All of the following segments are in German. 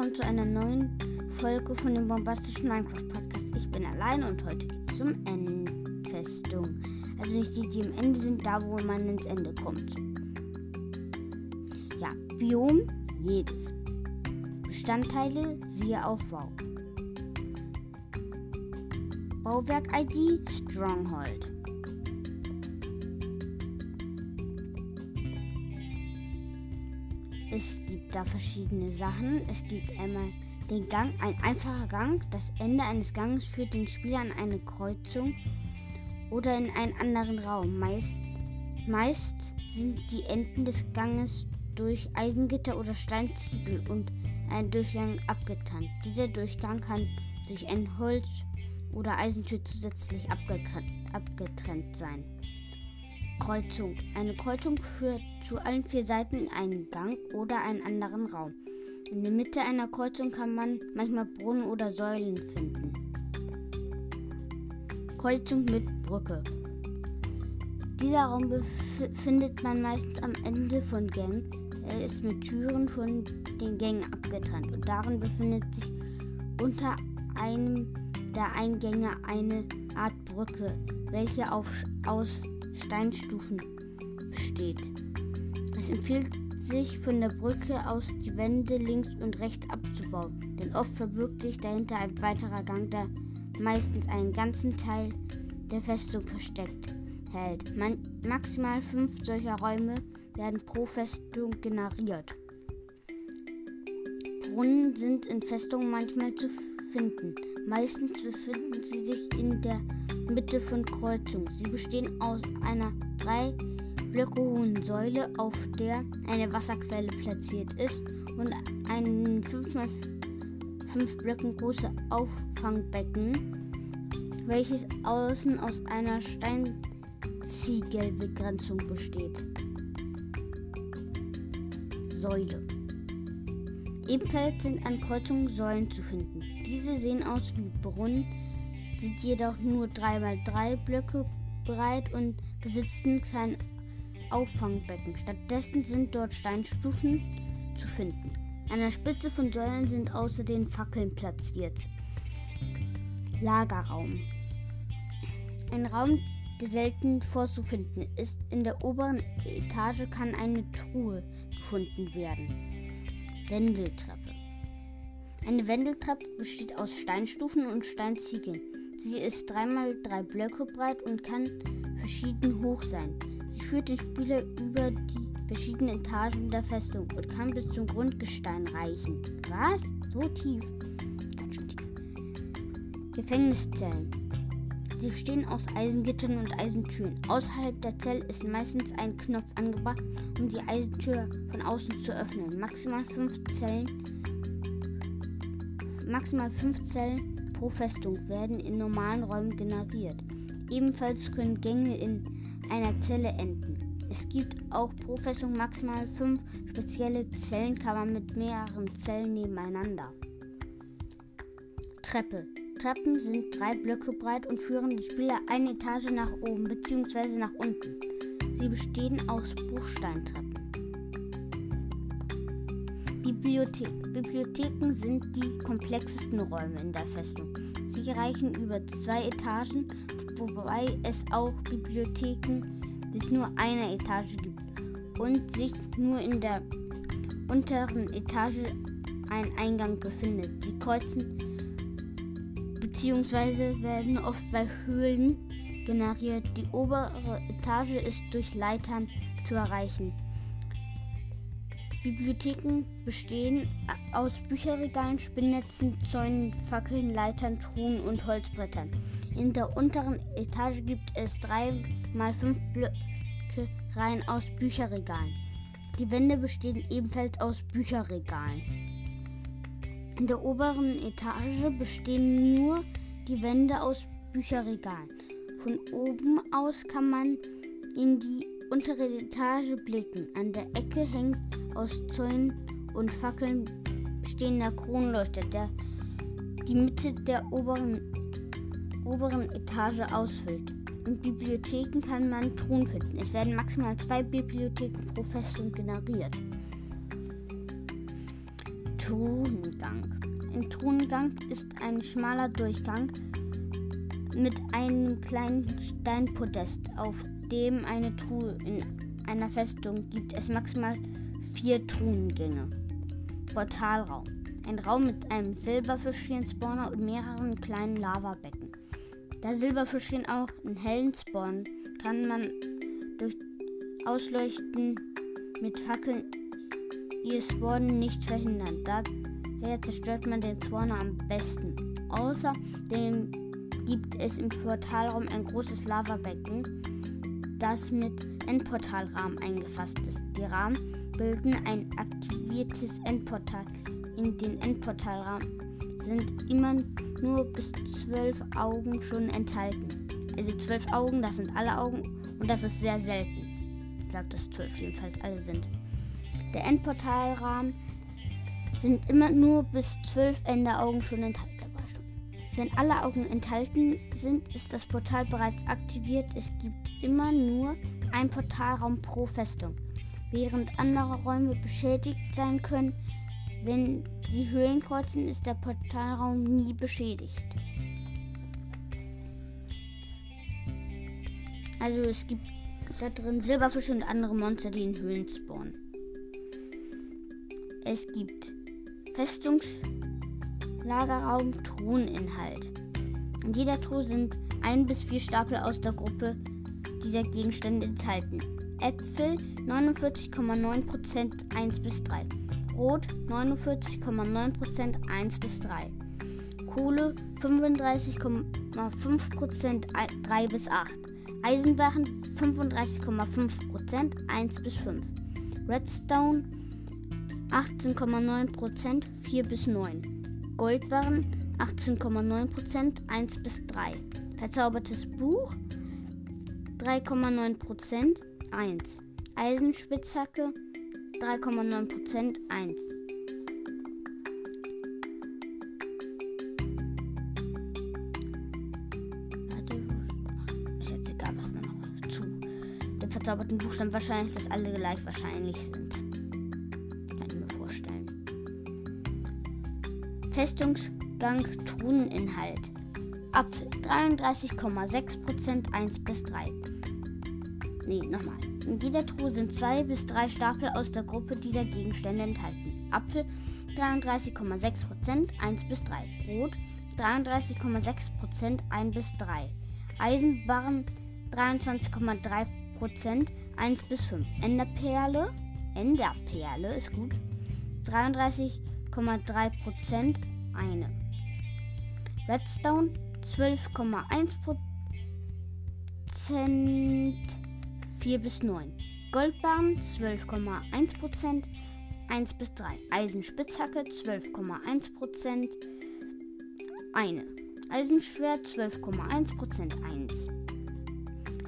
willkommen zu einer neuen Folge von dem bombastischen Minecraft Podcast. Ich bin allein und heute geht es um Endfestung. Also nicht die, die am Ende sind, da wo man ins Ende kommt. Ja, Biom, jedes. Bestandteile, siehe Aufbau. Bauwerk-ID, Stronghold. Es gibt da verschiedene Sachen. Es gibt einmal den Gang, ein einfacher Gang. Das Ende eines Ganges führt den Spieler an eine Kreuzung oder in einen anderen Raum. Meist, meist sind die Enden des Ganges durch Eisengitter oder Steinziegel und ein Durchgang abgetrennt. Dieser Durchgang kann durch ein Holz- oder Eisentür zusätzlich abgetrennt sein. Kreuzung. Eine Kreuzung führt zu allen vier Seiten in einen Gang oder einen anderen Raum. In der Mitte einer Kreuzung kann man manchmal Brunnen oder Säulen finden. Kreuzung mit Brücke. Dieser Raum befindet man meistens am Ende von Gängen. Er ist mit Türen von den Gängen abgetrennt und darin befindet sich unter einem der Eingänge eine Art Brücke, welche auf, aus Steinstufen besteht. Es empfiehlt sich von der Brücke aus die Wände links und rechts abzubauen, denn oft verbirgt sich dahinter ein weiterer Gang, der meistens einen ganzen Teil der Festung versteckt hält. Man, maximal fünf solcher Räume werden pro Festung generiert. Brunnen sind in Festungen manchmal zu finden. Meistens befinden sie sich in der Mitte von Kreuzung. Sie bestehen aus einer drei Blöcke hohen Säule, auf der eine Wasserquelle platziert ist und ein 5x5 Blöcken große Auffangbecken, welches außen aus einer Steinziegelbegrenzung besteht. Säule. Ebenfalls sind an Kreuzungen Säulen zu finden. Diese sehen aus wie Brunnen, sind jedoch nur 3x3 Blöcke breit und besitzen kein Auffangbecken. Stattdessen sind dort Steinstufen zu finden. An der Spitze von Säulen sind außerdem Fackeln platziert. Lagerraum. Ein Raum, der selten vorzufinden ist. In der oberen Etage kann eine Truhe gefunden werden. Wendeltreppe. Eine Wendeltreppe besteht aus Steinstufen und Steinziegeln. Sie ist 3x3 Blöcke breit und kann verschieden hoch sein. Sie führt den Spieler über die verschiedenen Etagen der Festung und kann bis zum Grundgestein reichen. Was? So tief? Ganz schön tief. Gefängniszellen. Sie bestehen aus Eisengittern und Eisentüren. Außerhalb der Zelle ist meistens ein Knopf angebracht, um die Eisentür von außen zu öffnen. Maximal fünf Zellen, maximal fünf Zellen pro Festung werden in normalen Räumen generiert. Ebenfalls können Gänge in einer Zelle enden. Es gibt auch pro Festung maximal fünf spezielle Zellenkammern mit mehreren Zellen nebeneinander. Treppe. Treppen sind drei Blöcke breit und führen die Spieler eine Etage nach oben bzw. nach unten. Sie bestehen aus Bruchsteintreppen. Bibliothek. Bibliotheken sind die komplexesten Räume in der Festung. Sie reichen über zwei Etagen, wobei es auch Bibliotheken mit nur einer Etage gibt und sich nur in der unteren Etage ein Eingang befindet. Sie kreuzen bzw. werden oft bei Höhlen generiert. Die obere Etage ist durch Leitern zu erreichen. Bibliotheken bestehen aus Bücherregalen, Spinnnetzen, Zäunen, Fackeln, Leitern, Truhen und Holzbrettern. In der unteren Etage gibt es drei mal fünf Blöcke Reihen aus Bücherregalen. Die Wände bestehen ebenfalls aus Bücherregalen. In der oberen Etage bestehen nur die Wände aus Bücherregalen. Von oben aus kann man in die untere Etage blicken. An der Ecke hängt aus Zäunen und Fackeln stehender Kronleuchter, der die Mitte der oberen, oberen Etage ausfüllt. In Bibliotheken kann man Truhen finden. Es werden maximal zwei Bibliotheken pro Festung generiert. Truhengang. Ein Truhengang ist ein schmaler Durchgang mit einem kleinen Steinpodest, auf dem eine Truhe in einer Festung gibt es maximal vier Truhengänge. Portalraum. Ein Raum mit einem Silberfischchen-Spawner und mehreren kleinen Lavabecken. Da Silberfischchen auch einen hellen spawnen, kann man durch Ausleuchten mit Fackeln ihr Spawnen nicht verhindern. Daher zerstört man den Spawner am besten. Außerdem gibt es im Portalraum ein großes Lavabecken, das mit Endportalrahmen eingefasst ist. Die Rahmen bilden ein aktiviertes Endportal. In den Endportalrahmen sind immer nur bis zwölf Augen schon enthalten. Also zwölf Augen, das sind alle Augen und das ist sehr selten. Sagt das zwölf, jedenfalls alle sind. Der Endportalrahmen sind immer nur bis zwölf Enderaugen schon enthalten. Wenn alle Augen enthalten sind, ist das Portal bereits aktiviert. Es gibt immer nur ein Portalraum pro Festung, während andere Räume beschädigt sein können. Wenn die Höhlen kreuzen, ist der Portalraum nie beschädigt. Also es gibt da drin Silberfische und andere Monster, die in Höhlen spawnen. Es gibt Festungs Lagerraum Truheninhalt. In jeder Truhe sind ein bis vier Stapel aus der Gruppe dieser Gegenstände enthalten. Äpfel 49,9% 1 bis 3. Brot 49,9% 1 bis 3. Kohle 35,5% 3 bis 8. Eisenbarren 35,5% 1 bis 5. Redstone 18,9% 4 bis 9. Goldbarren 18,9% 1 bis 3. Verzaubertes Buch 3,9% 1. Eisenspitzhacke 3,9% 1. Ist jetzt egal, was noch zu dem verzauberten Buchstaben wahrscheinlich, dass alle gleich wahrscheinlich sind. Festungsgang Truheninhalt. Apfel 33,6% 1 bis 3. Nee, nochmal. In jeder Truhe sind zwei bis drei Stapel aus der Gruppe dieser Gegenstände enthalten. Apfel 33,6% 1 bis 3. Brot 33,6% 1 bis 3. Eisenbarren 23,3% 1 bis 5. Enderperle, Enderperle ist gut. 33,3% eine. Redstone 12,1% 4 bis 9. Goldbarren 12,1% 1 bis 3. Eisenspitzhacke 12,1% eine. Eisenschwert 12,1% 1.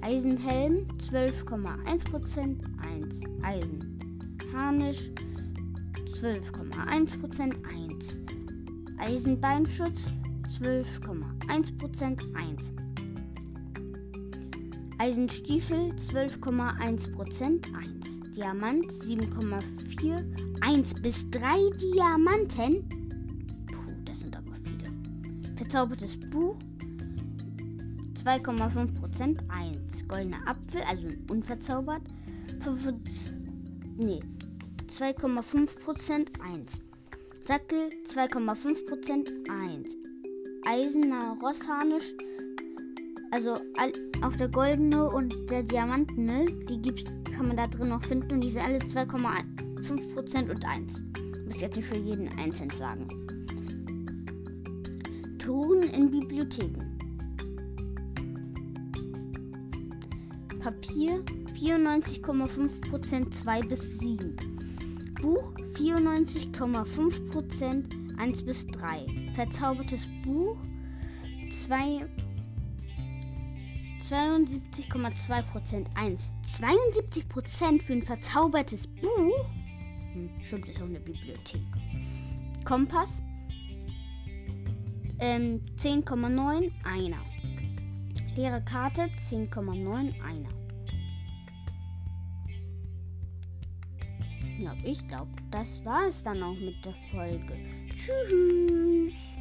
Eisenhelm 12,1% 1. Eisenharnisch 12,1% 1. Eisenbeinschutz 12,1% 1. Eisenstiefel 12,1% 1. Diamant 7,4 1 bis 3 Diamanten. Puh, das sind aber viele. Verzaubertes Buch 2,5% 1. Goldener Apfel, also unverzaubert. 5, nee, 2,5% 1. Sattel 2,5% 1. Eisener Rossharnisch, also auch der goldene und der diamantene, die gibt's, kann man da drin noch finden und die sind alle 2,5% und 1. Ich muss jetzt nicht für jeden einzeln sagen. Touren in Bibliotheken. Papier 94,5% 2 bis 7. Buch 94,5% 1 bis 3. Verzaubertes Buch 72,2% 1. 72% für ein verzaubertes Buch? Hm, stimmt, ist auch eine Bibliothek. Kompass ähm, 10,9 einer. Leere Karte 10,9 einer. Ja, ich glaube, das war es dann auch mit der Folge. Tschüss.